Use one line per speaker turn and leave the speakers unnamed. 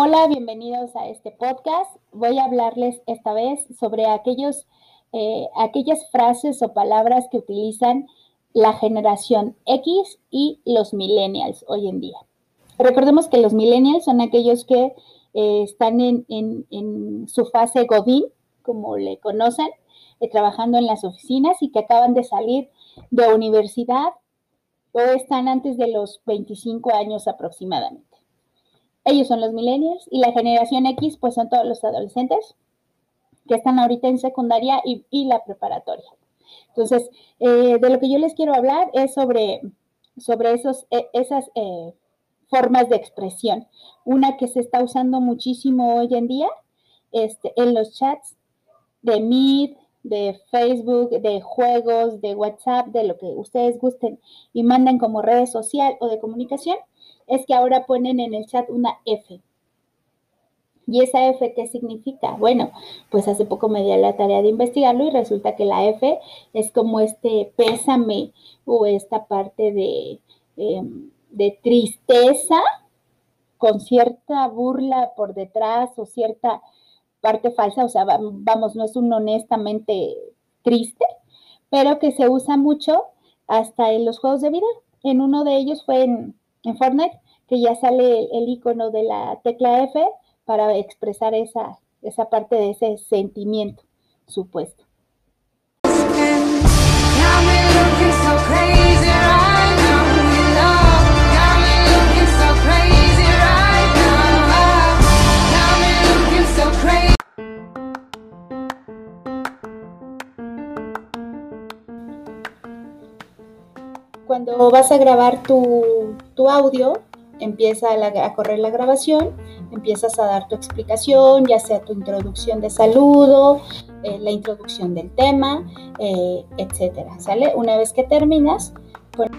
Hola, bienvenidos a este podcast. Voy a hablarles esta vez sobre aquellos, eh, aquellas frases o palabras que utilizan la generación X y los millennials hoy en día. Recordemos que los millennials son aquellos que eh, están en, su fase Godín, como le conocen, eh, trabajando en las oficinas y que acaban de salir de universidad o están antes de los 25 años aproximadamente. Ellos son los millennials y la generación X pues son todos los adolescentes que están ahorita en secundaria y, la preparatoria. Entonces, eh, de lo que yo les quiero hablar es sobre, sobre esos, e, esas eh, formas de expresión. Una que se está usando muchísimo hoy en día este, en los chats de Meet, de Facebook, de juegos, de WhatsApp, de lo que ustedes gusten y manden como redes social o de comunicación, es que ahora ponen en el chat una F. ¿Y esa F qué significa? Bueno, pues hace poco me di la tarea de investigarlo y resulta que la F es como este pésame o esta parte de, em, de tristeza con cierta burla por detrás o cierta parte falsa, o sea, vamos, no es un honestamente triste, pero que se usa mucho hasta en los juegos de vida. En uno de ellos fue en, en Fortnite, que ya sale el, icono de la tecla F para expresar esa, esa parte de ese sentimiento supuesto. Cuando vas a grabar tu, tu audio, empieza a, correr la grabación, empiezas a dar tu explicación, ya sea tu introducción de saludo, eh, la introducción del tema, eh, etcétera, ¿sale? Una vez que terminas, pues